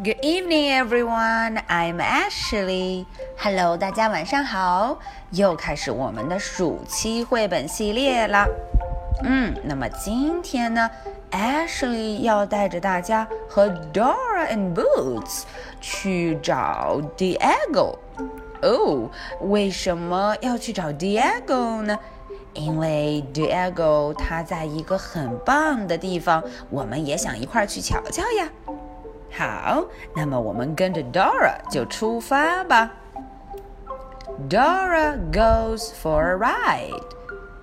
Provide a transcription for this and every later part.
Good evening, everyone. I'm Ashley. Hello，大家晚上好。又开始我们的暑期绘本系列了。嗯，那么今天呢，Ashley 要带着大家和 Dora and Boots 去找 Diego。哦，为什么要去找 Diego 呢？因为 Diego 他在一个很棒的地方，我们也想一块儿去瞧瞧呀。好，那么我们跟着 Dora 就出发吧。Dora goes for a ride。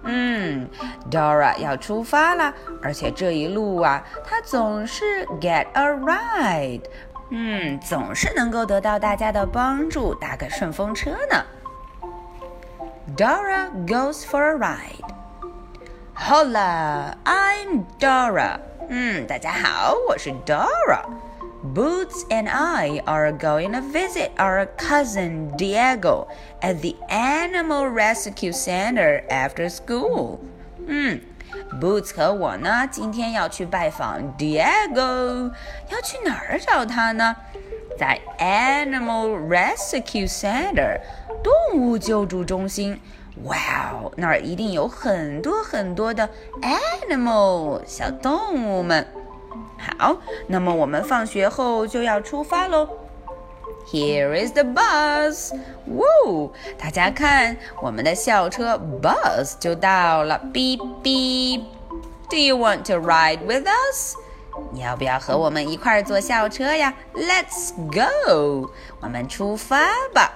嗯，Dora 要出发了，而且这一路啊，她总是 get a ride。嗯，总是能够得到大家的帮助，搭个顺风车呢。Dora goes for a ride. Hola, I'm Dora. 嗯，大家好，我是 Dora。 Boots and I are going to visit our cousin Diego at the Animal Rescue Center after school. 嗯，Boots 和我呢，今天要去拜访 Diego，要去哪儿找他呢？在 Animal Rescue Center 动物救助中心。哇哦，那儿一定有很多很多的 animal 小动物们。 好，那么我们放学后就要出发喽。Here is the bus！哇，大家看，我们的校车 bus 就到了。Beep beep！Do you want to ride with us？你要不要和我们一块儿坐校车呀？Let's go！我们出发吧。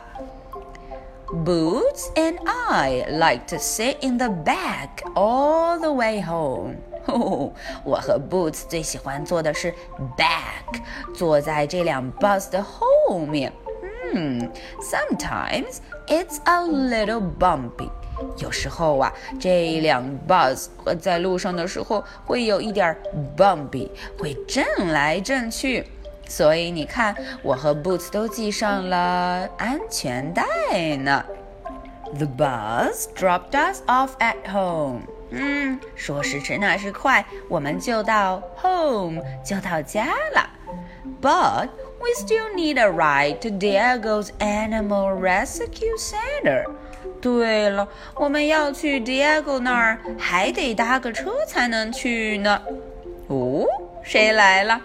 Boots and I like to sit in the back all the way home. 哦我和 Boots 最喜欢坐的是 back，坐在这辆 bus 的后面。嗯，Sometimes it's a little bumpy。有时候啊，这辆 bus 在路上的时候会有一点 bumpy，会震来震去。所以你看，我和 Boots 都系上了安全带呢。The bus dropped us off at home。嗯，说时迟，那时快，我们就到 home，就到家了。But we still need a ride to Diego's Animal Rescue Center。对了，我们要去 Diego 那儿，还得搭个车才能去呢。哦，谁来了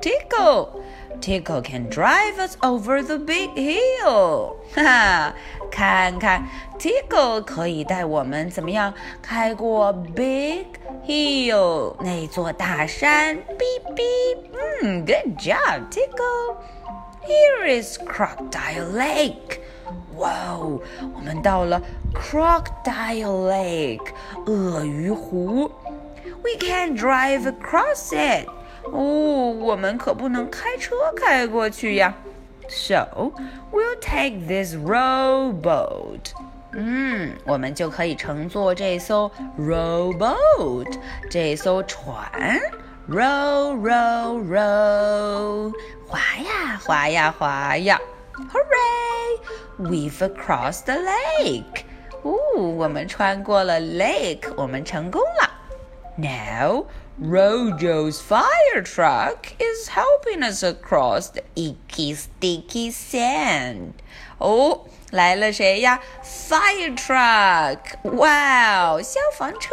？Tickle。Tickle can drive us over the big hill，哈哈，看看 Tickle 可以带我们怎么样开过 big hill 那座大山。Beep beep，嗯，Good job Tickle。Here is Crocodile Lake。哇哦，我们到了 Crocodile Lake 鳄鱼湖。We can drive across it。 哦，我们可不能开车开过去呀。So we'll take this rowboat。嗯，我们就可以乘坐这艘 rowboat，这艘船。Row, row, row，划呀划呀划呀。Hooray! We've crossed the lake. 哦，我们穿过了 lake，我们成功了。Now Rojo's fire truck is helping us across the icky sticky sand. 哦，来了谁呀？Fire truck！哇哦，消防车！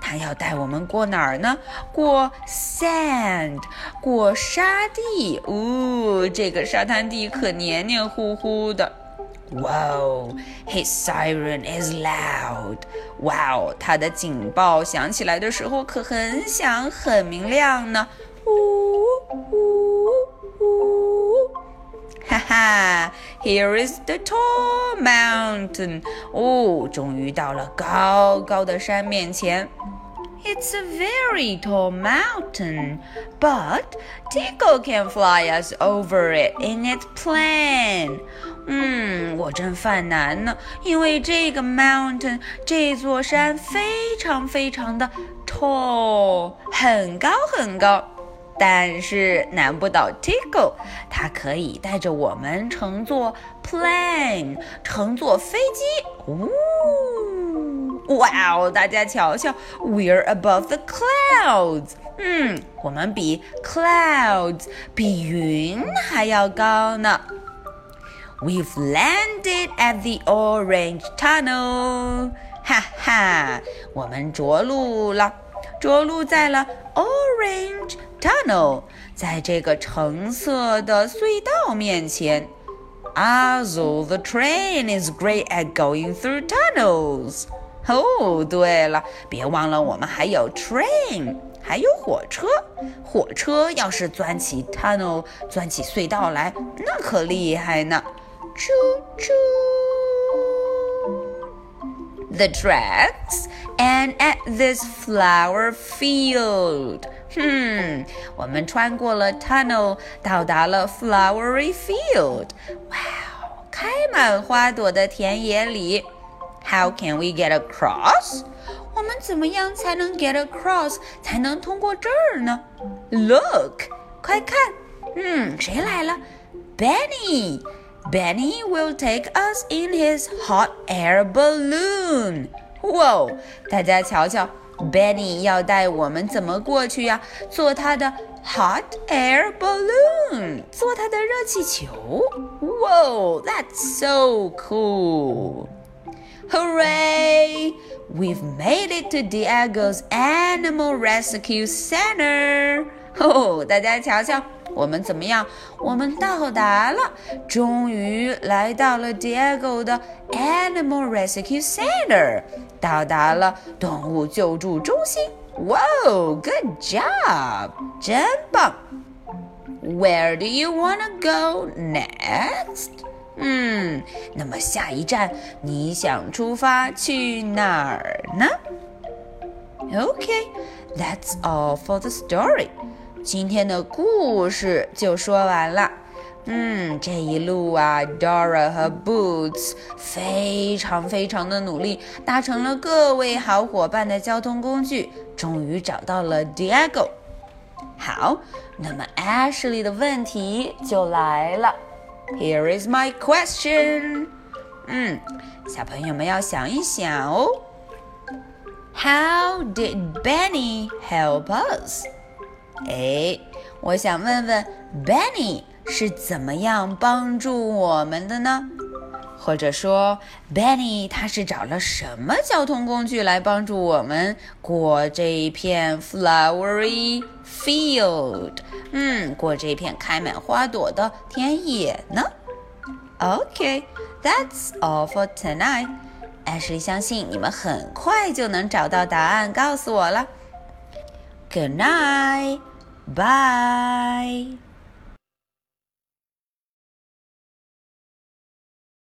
它要带我们过哪儿呢？过 sand，过沙地。哦，这个沙滩地可黏黏糊糊的。 Wow, his siren is loud. Wow，他的警报响起来的时候可很响很明亮呢。呜呜呜！哈哈，Here is the tall mountain. 哦，终于到了高高的山面前。It's a very tall mountain, but Tickle can fly us over it in its plane. 嗯，我真犯难呢，因为这个 mountain 这座山非常非常的 tall，很高很高，但是难不倒 Tickle，它可以带着我们乘坐 plane，乘坐飞机。呜，哦，大家瞧瞧，We're above the clouds。 嗯，我们比 clouds 比云还要高呢。We've landed at the orange tunnel，哈哈，我们着陆了，着陆在了 orange tunnel，在这个橙色的隧道面前。Also, the train is great at going through tunnels. 哦，对了，别忘了我们还有 train，还有火车。火车要是钻起 tunnel，钻起隧道来，那可厉害呢。啾啾。The tracks and at this flower field. 哼，我们穿过了 tunnel，到达了 flowery field。哇哦，开满花朵的田野里。 How can we get across？我们怎么样才能 get across，才能通过这儿呢？Look，快看，嗯，谁来了？Benny。Benny will take us in his hot air balloon. 哇，大家瞧瞧，Benny 要带我们怎么过去呀？坐他的 hot air balloon，坐他的热气球。Whoa, that's so cool! Hooray! We've made it to Diego's Animal Rescue Center. 哦，大家瞧瞧。我们怎么样？我们到达了，终于来到了 Diego 的 Animal Rescue Center，到达了动物救助中心。哇哦，Good job，真棒！Where do you wanna go next？ 嗯，那么下一站你想出发去哪儿呢？Okay，that's all for the story. 今天的故事就说完了。嗯，这一路啊，Dora 和 Boots 非常非常的努力，搭乘了各位好伙伴的交通工具，终于找到了 Diego。好，那么 Ashley 的问题就来了。Here is my question。嗯，小朋友们要想一想哦。How did Benny help us？哎，我想问问 Benny 是怎么样帮助我们的呢？ 或者说，Benny 他是找了什么交通工具来帮助我们过这一片 flowery field？嗯，过这片开满花朵的田野呢？OK，that's all for tonight。Ashley 相信你们很快就能找到答案，告诉我了。Good night. Bye.